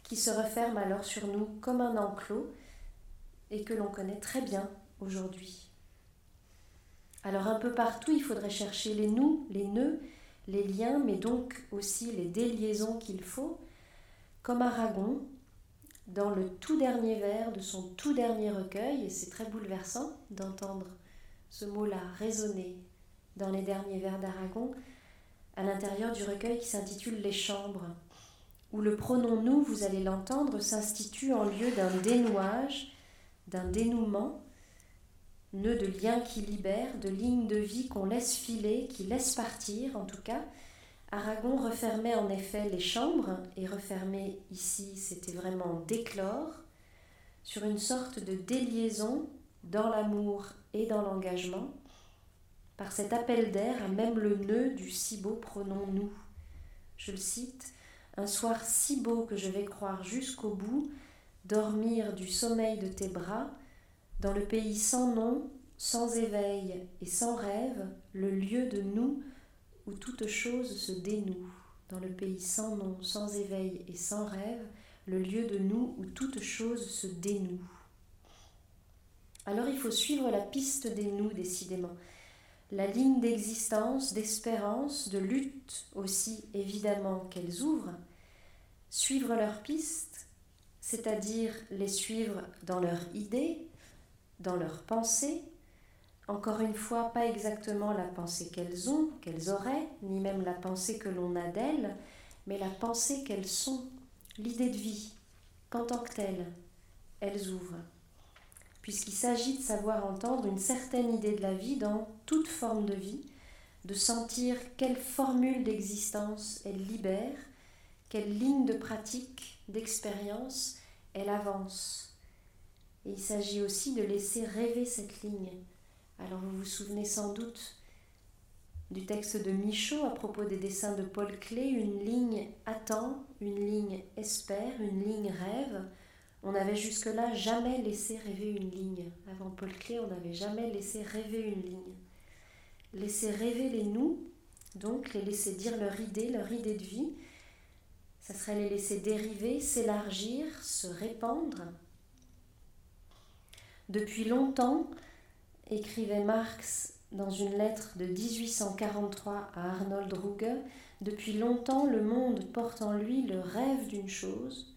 qui se referme alors sur nous comme un enclos et que l'on connaît très bien aujourd'hui. Alors un peu partout, il faudrait chercher les nous, les nœuds, les liens, mais donc aussi les déliaisons qu'il faut, comme Aragon, dans le tout dernier vers de son tout dernier recueil, et c'est très bouleversant d'entendre ce mot-là résonner dans les derniers vers d'Aragon, à l'intérieur du recueil qui s'intitule Les Chambres, où le pronom nous, vous allez l'entendre, s'institue en lieu d'un dénouage, d'un dénouement, nœud de lien qui libère, de ligne de vie qu'on laisse filer, qui laisse partir en tout cas, Aragon refermait en effet les chambres, et refermer ici, c'était vraiment d'éclore, sur une sorte de déliaison dans l'amour et dans l'engagement, par cet appel d'air à même le nœud du si beau pronom nous. Je le cite Un soir si beau que je vais croire jusqu'au bout, dormir du sommeil de tes bras, dans le pays sans nom, sans éveil et sans rêve, le lieu de nous où toute chose se dénoue. Dans le pays sans nom, sans éveil et sans rêve, le lieu de nous où toute chose se dénoue. Alors il faut suivre la piste des nous, décidément. La ligne d'existence, d'espérance, de lutte aussi, évidemment, qu'elles ouvrent. Suivre leur piste, c'est-à-dire les suivre dans leur idée, dans leur pensée, encore une fois, pas exactement la pensée qu'elles ont, qu'elles auraient, ni même la pensée que l'on a d'elles, mais la pensée qu'elles sont, l'idée de vie, qu'en tant que telle, elles ouvrent. Puisqu'il s'agit de savoir entendre une certaine idée de la vie dans toute forme de vie, de sentir quelle formule d'existence elle libère, quelle ligne de pratique, d'expérience elle avance. Et il s'agit aussi de laisser rêver cette ligne alors vous vous souvenez sans doute du texte de Michaud à propos des dessins de Paul Klee, une ligne attend, une ligne espère, une ligne rêve. On n'avait jusque-là jamais laissé rêver une ligne. Avant Paul Klee, on n'avait jamais laissé rêver une ligne. Laisser rêver les nous, donc les laisser dire leur idée, leur idée de vie, ça serait les laisser dériver, s'élargir, se répandre. Depuis longtemps, écrivait Marx dans une lettre de 1843 à Arnold Ruge, depuis longtemps le monde porte en lui le rêve d'une chose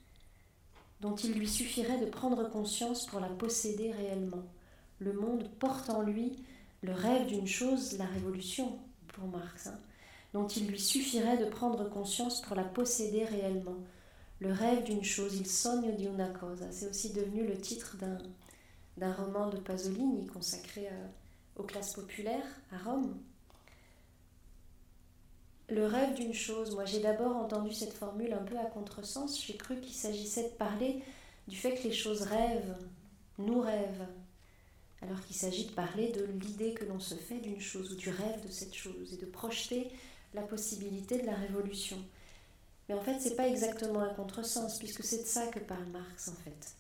dont il lui suffirait de prendre conscience pour la posséder réellement. Le monde porte en lui le rêve d'une chose, la révolution, pour Marx, hein, dont il lui suffirait de prendre conscience pour la posséder réellement. Le rêve d'une chose, il sogno di una cosa. C'est aussi devenu le titre d'un d'un roman de Pasolini consacré euh, aux classes populaires à Rome. Le rêve d'une chose, moi j'ai d'abord entendu cette formule un peu à contresens, j'ai cru qu'il s'agissait de parler du fait que les choses rêvent, nous rêvent, alors qu'il s'agit de parler de l'idée que l'on se fait d'une chose ou du rêve de cette chose et de projeter la possibilité de la révolution. Mais en fait, c'est pas exactement un contresens, puisque c'est de ça que parle Marx en fait.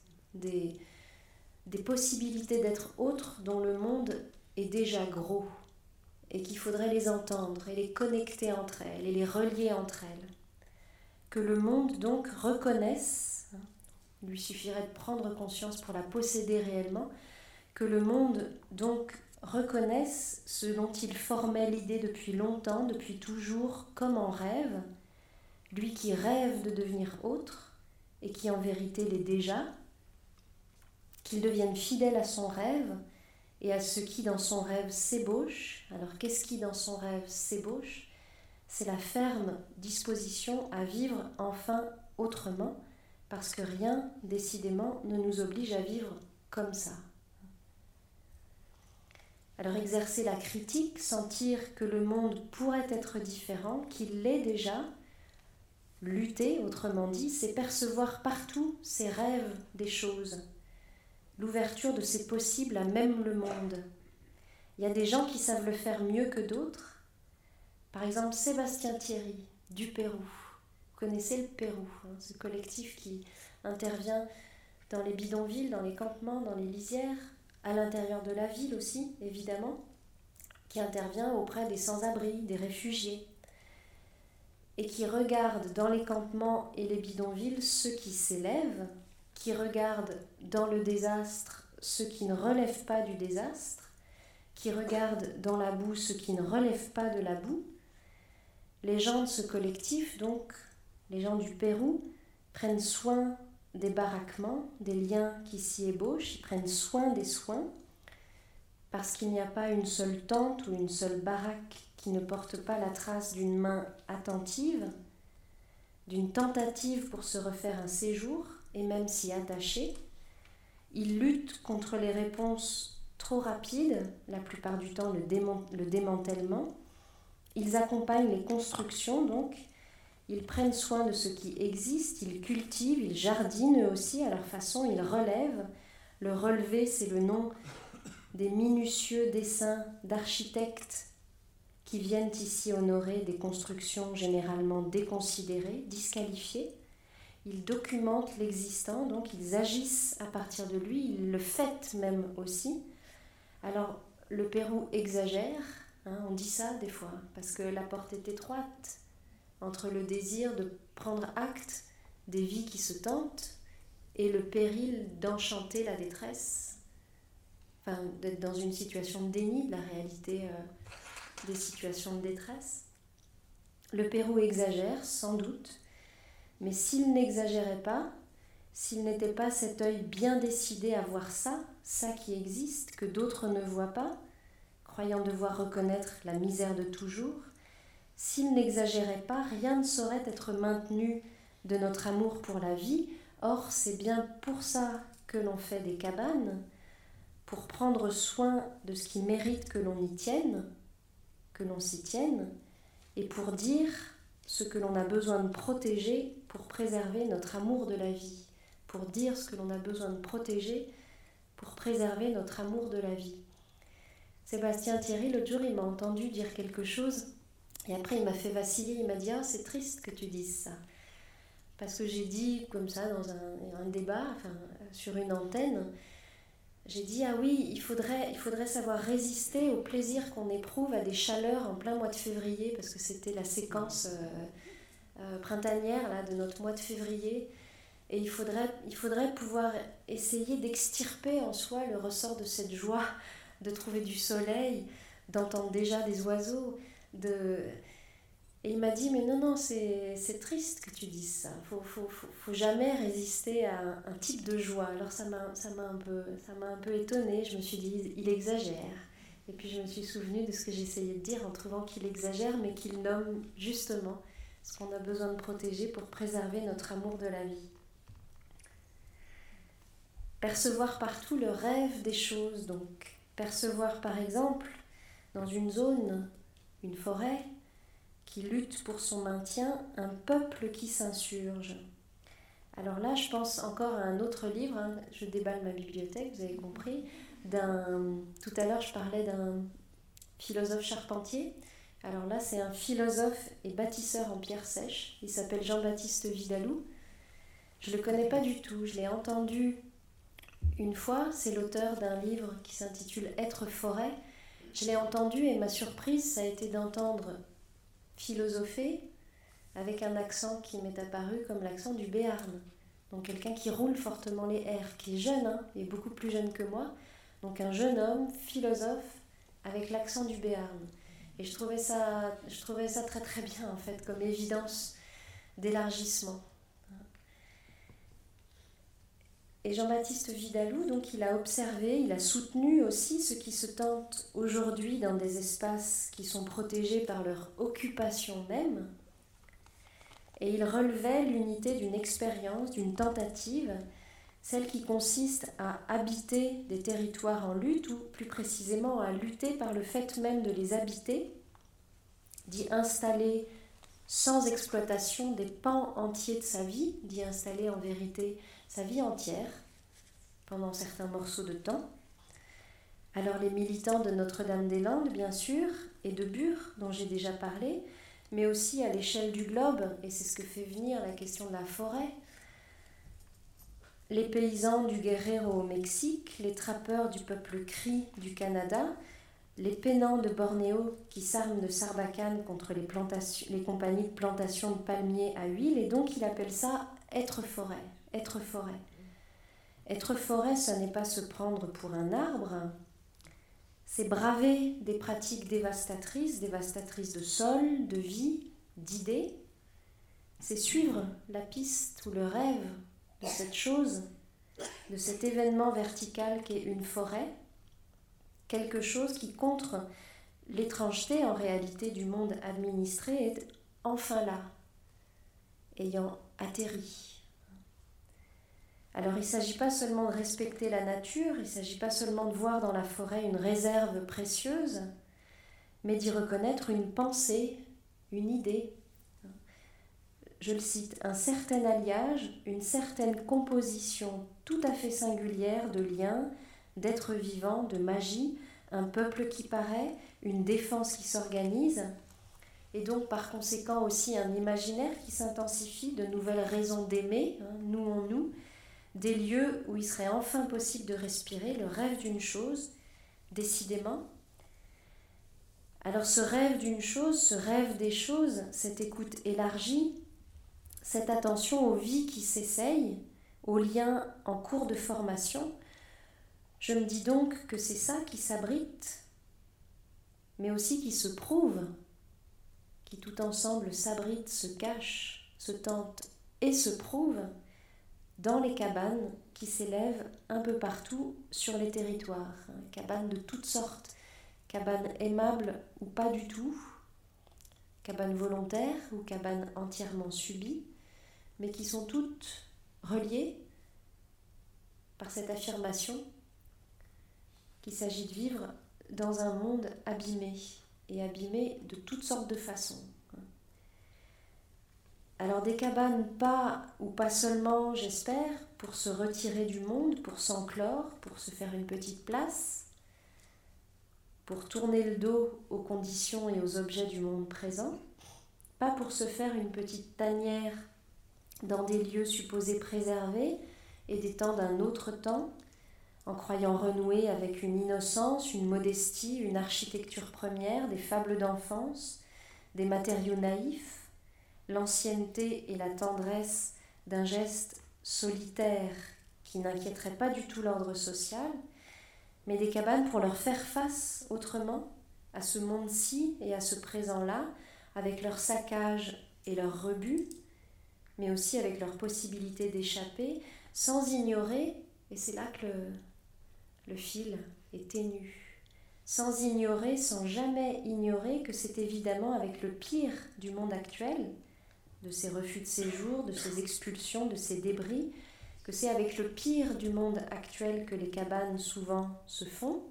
Des possibilités d'être autre dont le monde est déjà gros et qu'il faudrait les entendre et les connecter entre elles et les relier entre elles. Que le monde donc reconnaisse, hein, il lui suffirait de prendre conscience pour la posséder réellement, que le monde donc reconnaisse ce dont il formait l'idée depuis longtemps, depuis toujours, comme en rêve, lui qui rêve de devenir autre et qui en vérité l'est déjà, qu'il devienne fidèle à son rêve et à ce qui dans son rêve s'ébauche. Alors qu'est-ce qui dans son rêve s'ébauche? C'est la ferme disposition à vivre enfin autrement, parce que rien, décidément, ne nous oblige à vivre comme ça. Alors exercer la critique, sentir que le monde pourrait être différent, qu'il l'est déjà, lutter, autrement dit, c'est percevoir partout ces rêves des choses l'ouverture de ces possibles à même le monde. Il y a des gens qui savent le faire mieux que d'autres. Par exemple, Sébastien Thierry, du Pérou. Vous connaissez le Pérou, hein, ce collectif qui intervient dans les bidonvilles, dans les campements, dans les lisières, à l'intérieur de la ville aussi, évidemment, qui intervient auprès des sans-abri, des réfugiés, et qui regarde dans les campements et les bidonvilles ceux qui s'élèvent qui regarde dans le désastre ce qui ne relève pas du désastre, qui regarde dans la boue ce qui ne relève pas de la boue. Les gens de ce collectif, donc, les gens du Pérou, prennent soin des baraquements, des liens qui s'y ébauchent, ils prennent soin des soins, parce qu'il n'y a pas une seule tente ou une seule baraque qui ne porte pas la trace d'une main attentive, d'une tentative pour se refaire un séjour, et même s'y attacher. Ils luttent contre les réponses trop rapides, la plupart du temps le, le démantèlement. Ils accompagnent les constructions, donc. Ils prennent soin de ce qui existe, ils cultivent, ils jardinent eux aussi à leur façon, ils relèvent. Le relever, c'est le nom des minutieux dessins d'architectes qui viennent ici honorer des constructions généralement déconsidérées, disqualifiées. Ils documentent l'existant, donc ils agissent à partir de lui, ils le fêtent même aussi. Alors le Pérou exagère, hein, on dit ça des fois, parce que la porte est étroite entre le désir de prendre acte des vies qui se tentent et le péril d'enchanter la détresse, d'être dans une situation de déni de la réalité euh, des situations de détresse. Le Pérou exagère, sans doute, mais s'il n'exagérait pas, s'il n'était pas cet œil bien décidé à voir ça, ça qui existe, que d'autres ne voient pas, croyant devoir reconnaître la misère de toujours, s'il n'exagérait pas, rien ne saurait être maintenu de notre amour pour la vie. Or, c'est bien pour ça que l'on fait des cabanes, pour prendre soin de ce qui mérite que l'on y tienne, que l'on s'y tienne, et pour dire ce que l'on a besoin de protéger pour préserver notre amour de la vie, pour dire ce que l'on a besoin de protéger pour préserver notre amour de la vie. Sébastien Thierry, l'autre jour, il m'a entendu dire quelque chose, et après il m'a fait vaciller, il m'a dit Ah, c'est triste que tu dises ça. Parce que j'ai dit, comme ça, dans un, débat, enfin, sur une antenne, j'ai dit ah oui, il faudrait, il faudrait savoir résister au plaisir qu'on éprouve à des chaleurs en plein mois de février, parce que c'était la séquence euh, euh, printanière là, de notre mois de février. Et il faudrait, il faudrait pouvoir essayer d'extirper en soi le ressort de cette joie de trouver du soleil, d'entendre déjà des oiseaux, de, et il m'a dit, mais non, non, c'est triste que tu dises ça. Faut, faut, faut, jamais résister à un, type de joie. Alors ça m'a un, peu, un peu étonnée. Je me suis dit, il exagère. Et puis je me suis souvenue de ce que j'essayais de dire en trouvant qu'il exagère, mais qu'il nomme justement ce qu'on a besoin de protéger pour préserver notre amour de la vie. Percevoir partout le rêve des choses, donc. Percevoir par exemple dans une zone, une forêt, qui lutte pour son maintien, un peuple qui s'insurge. Alors là, je pense encore à un autre livre, hein. je déballe ma bibliothèque, vous avez compris, d'un... Tout à l'heure, je parlais d'un philosophe charpentier. Alors là, c'est un philosophe et bâtisseur en pierre sèche. Il s'appelle Jean-Baptiste Vidalou. Je ne le connais pas du tout. Je l'ai entendu une fois. C'est l'auteur d'un livre qui s'intitule Être forêt. Je l'ai entendu et ma surprise, ça a été d'entendre philosopher avec un accent qui m'est apparu comme l'accent du Béarn. Donc quelqu'un qui roule fortement les R, qui est jeune, hein, et beaucoup plus jeune que moi. Donc un jeune homme, philosophe, avec l'accent du Béarn. Et je trouvais, ça, je très très bien en fait, comme évidence d'élargissement. Et Jean-Baptiste Vidalou, donc, il a observé, il a soutenu aussi ceux qui se tentent aujourd'hui dans des espaces qui sont protégés par leur occupation même. Et il relevait l'unité d'une expérience, d'une tentative, celle qui consiste à habiter des territoires en lutte, ou plus précisément à lutter par le fait même de les habiter, d'y installer sans exploitation des pans entiers de sa vie, d'y installer en vérité sa vie entière, pendant certains morceaux de temps. Alors les militants de Notre-Dame-des-Landes, bien sûr, et de Bure, dont j'ai déjà parlé, mais aussi à l'échelle du globe, et c'est ce que fait venir la question de la forêt, les paysans du Guerrero au Mexique, les trappeurs du peuple cri du Canada, les pénants de Bornéo qui s'arment de sarbacane contre les, compagnies de plantation de palmiers à huile, et donc il appelle ça être forêt être forêt. Être forêt, ce n'est pas se prendre pour un arbre, c'est braver des pratiques dévastatrices, dévastatrices de sol, de vie, d'idées. C'est suivre la piste ou le rêve de cette chose, de cet événement vertical qui est une forêt, quelque chose qui, contre l'étrangeté en réalité du monde administré, est enfin là, ayant atterri. Alors il ne s'agit pas seulement de respecter la nature, il ne s'agit pas seulement de voir dans la forêt une réserve précieuse, mais d'y reconnaître une pensée, une idée. Je le cite, un certain alliage, une certaine composition tout à fait singulière de liens, d'êtres vivants, de magie, un peuple qui paraît, une défense qui s'organise, et donc par conséquent aussi un imaginaire qui s'intensifie, de nouvelles raisons d'aimer, hein, nous en nous, des lieux où il serait enfin possible de respirer, le rêve d'une chose, décidément. Alors ce rêve d'une chose, ce rêve des choses, cette écoute élargie, cette attention aux vies qui s'essayent, aux liens en cours de formation, je me dis donc que c'est ça qui s'abrite, mais aussi qui se prouve, qui tout ensemble s'abrite, se cache, se tente et se prouve dans les cabanes qui s'élèvent un peu partout sur les territoires, cabanes de toutes sortes, cabanes aimables ou pas du tout, cabanes volontaires ou cabanes entièrement subies, mais qui sont toutes reliées par cette affirmation qu'il s'agit de vivre dans un monde abîmé, et abîmé de toutes sortes de façons. Alors des cabanes pas ou pas seulement, j'espère, pour se retirer du monde, pour s'enclore, pour se faire une petite place, pour tourner le dos aux conditions et aux objets du monde présent, pas pour se faire une petite tanière dans des lieux supposés préservés et des temps d'un autre temps, en croyant renouer avec une innocence, une modestie, une architecture première, des fables d'enfance, des matériaux naïfs, l'ancienneté et la tendresse d'un geste solitaire qui n'inquiéterait pas du tout l'ordre social, mais des cabanes pour leur faire face autrement à ce monde-ci et à ce présent-là, avec leur saccage et leur rebut, mais aussi avec leur possibilité d'échapper, sans ignorer, et c'est là que le, fil est ténu, sans ignorer, sans jamais ignorer que c'est évidemment avec le pire du monde actuel, de ces refus de séjour, de ces expulsions, de ces débris, que c'est avec le pire du monde actuel que les cabanes souvent se font,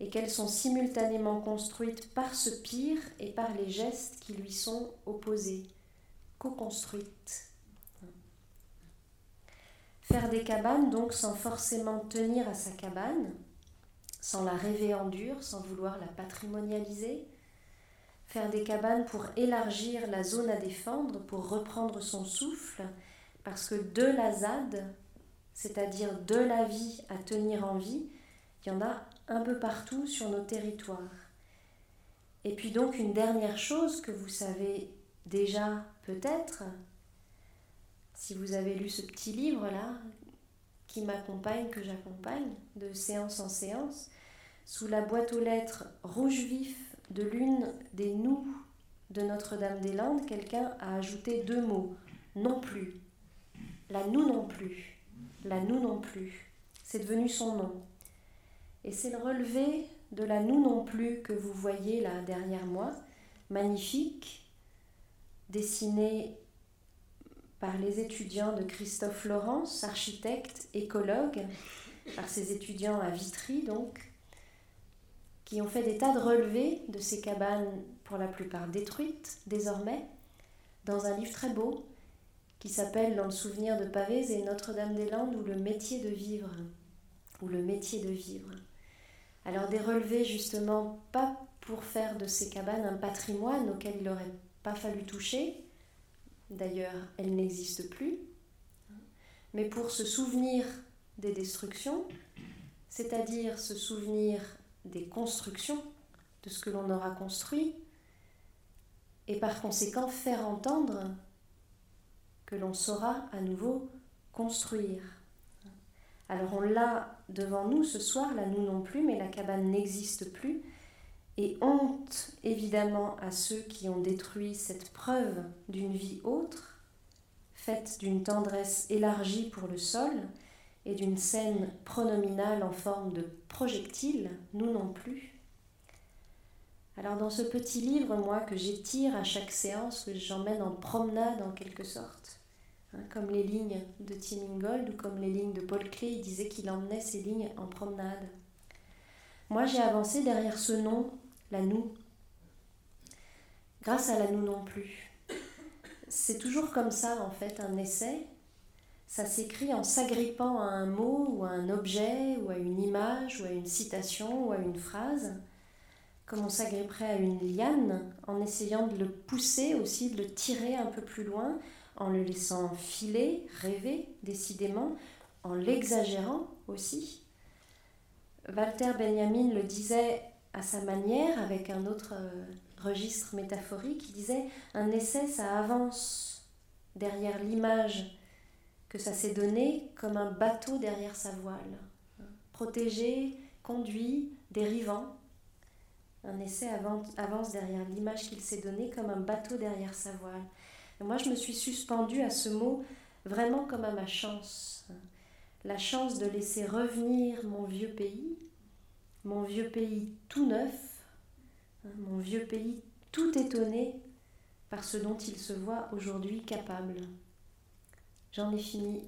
et qu'elles sont simultanément construites par ce pire et par les gestes qui lui sont opposés, co-construites. Faire des cabanes, donc, sans forcément tenir à sa cabane, sans la rêver en dur, sans vouloir la patrimonialiser. Faire des cabanes pour élargir la zone à défendre, pour reprendre son souffle, parce que de la ZAD, c'est-à-dire de la vie à tenir en vie, il y en a un peu partout sur nos territoires. Et puis donc une dernière chose que vous savez déjà peut-être, si vous avez lu ce petit livre-là, qui m'accompagne, que j'accompagne, de séance en séance, sous la boîte aux lettres rouge vif de l'une des nous de Notre-Dame-des-Landes, quelqu'un a ajouté deux mots, non plus. La nous non plus. La nous non plus. C'est devenu son nom. Et c'est le relevé de la nous non plus que vous voyez là derrière moi, magnifique, dessiné par les étudiants de Christophe Laurence, architecte, écologue, par ses étudiants à Vitry donc, qui ont fait des tas de relevés de ces cabanes, pour la plupart détruites désormais, dans un livre très beau qui s'appelle Dans le souvenir de Pavés et Notre-Dame-des-Landes ou le métier de vivre. Ou le métier de vivre. Alors des relevés justement pas pour faire de ces cabanes un patrimoine auquel il n'aurait pas fallu toucher, D'ailleurs, elle n'existe plus. Mais pour se souvenir des destructions, c'est-à-dire se souvenir des constructions, de ce que l'on aura construit, et par conséquent faire entendre que l'on saura à nouveau construire. Alors on l'a devant nous ce soir, là nous non plus, mais la cabane n'existe plus, et honte évidemment à ceux qui ont détruit cette preuve d'une vie autre, faite d'une tendresse élargie pour le sol et d'une scène pronominale en forme de projectile, nous non plus. Alors dans ce petit livre, moi, que j'étire à chaque séance, que j'emmène en promenade en quelque sorte, hein, comme les lignes de Tim Ingold ou comme les lignes de Paul Klee, il disait qu'il emmenait ces lignes en promenade. Moi, j'ai avancé derrière ce nom la nous. Grâce à la nous non plus. C'est toujours comme ça, en fait, un essai. ça s'écrit en s'agrippant à un mot ou à un objet ou à une image ou à une citation ou à une phrase, comme on s'agripperait à une liane en essayant de le pousser aussi, de le tirer un peu plus loin, en le laissant filer, rêver décidément, en l'exagérant aussi. Walter Benjamin le disait à sa manière, avec un autre euh, registre métaphorique, il disait un essai, ça avance derrière l'image que ça s'est donné comme un bateau derrière sa voile, protégé, conduit, dérivant. Un essai avance derrière l'image qu'il s'est donnée comme un bateau derrière sa voile. Moi, je me suis suspendue à ce mot vraiment comme à ma chance. La chance de laisser revenir mon vieux pays, mon vieux pays tout neuf, mon vieux pays tout étonné par ce dont il se voit aujourd'hui capable. J'en ai fini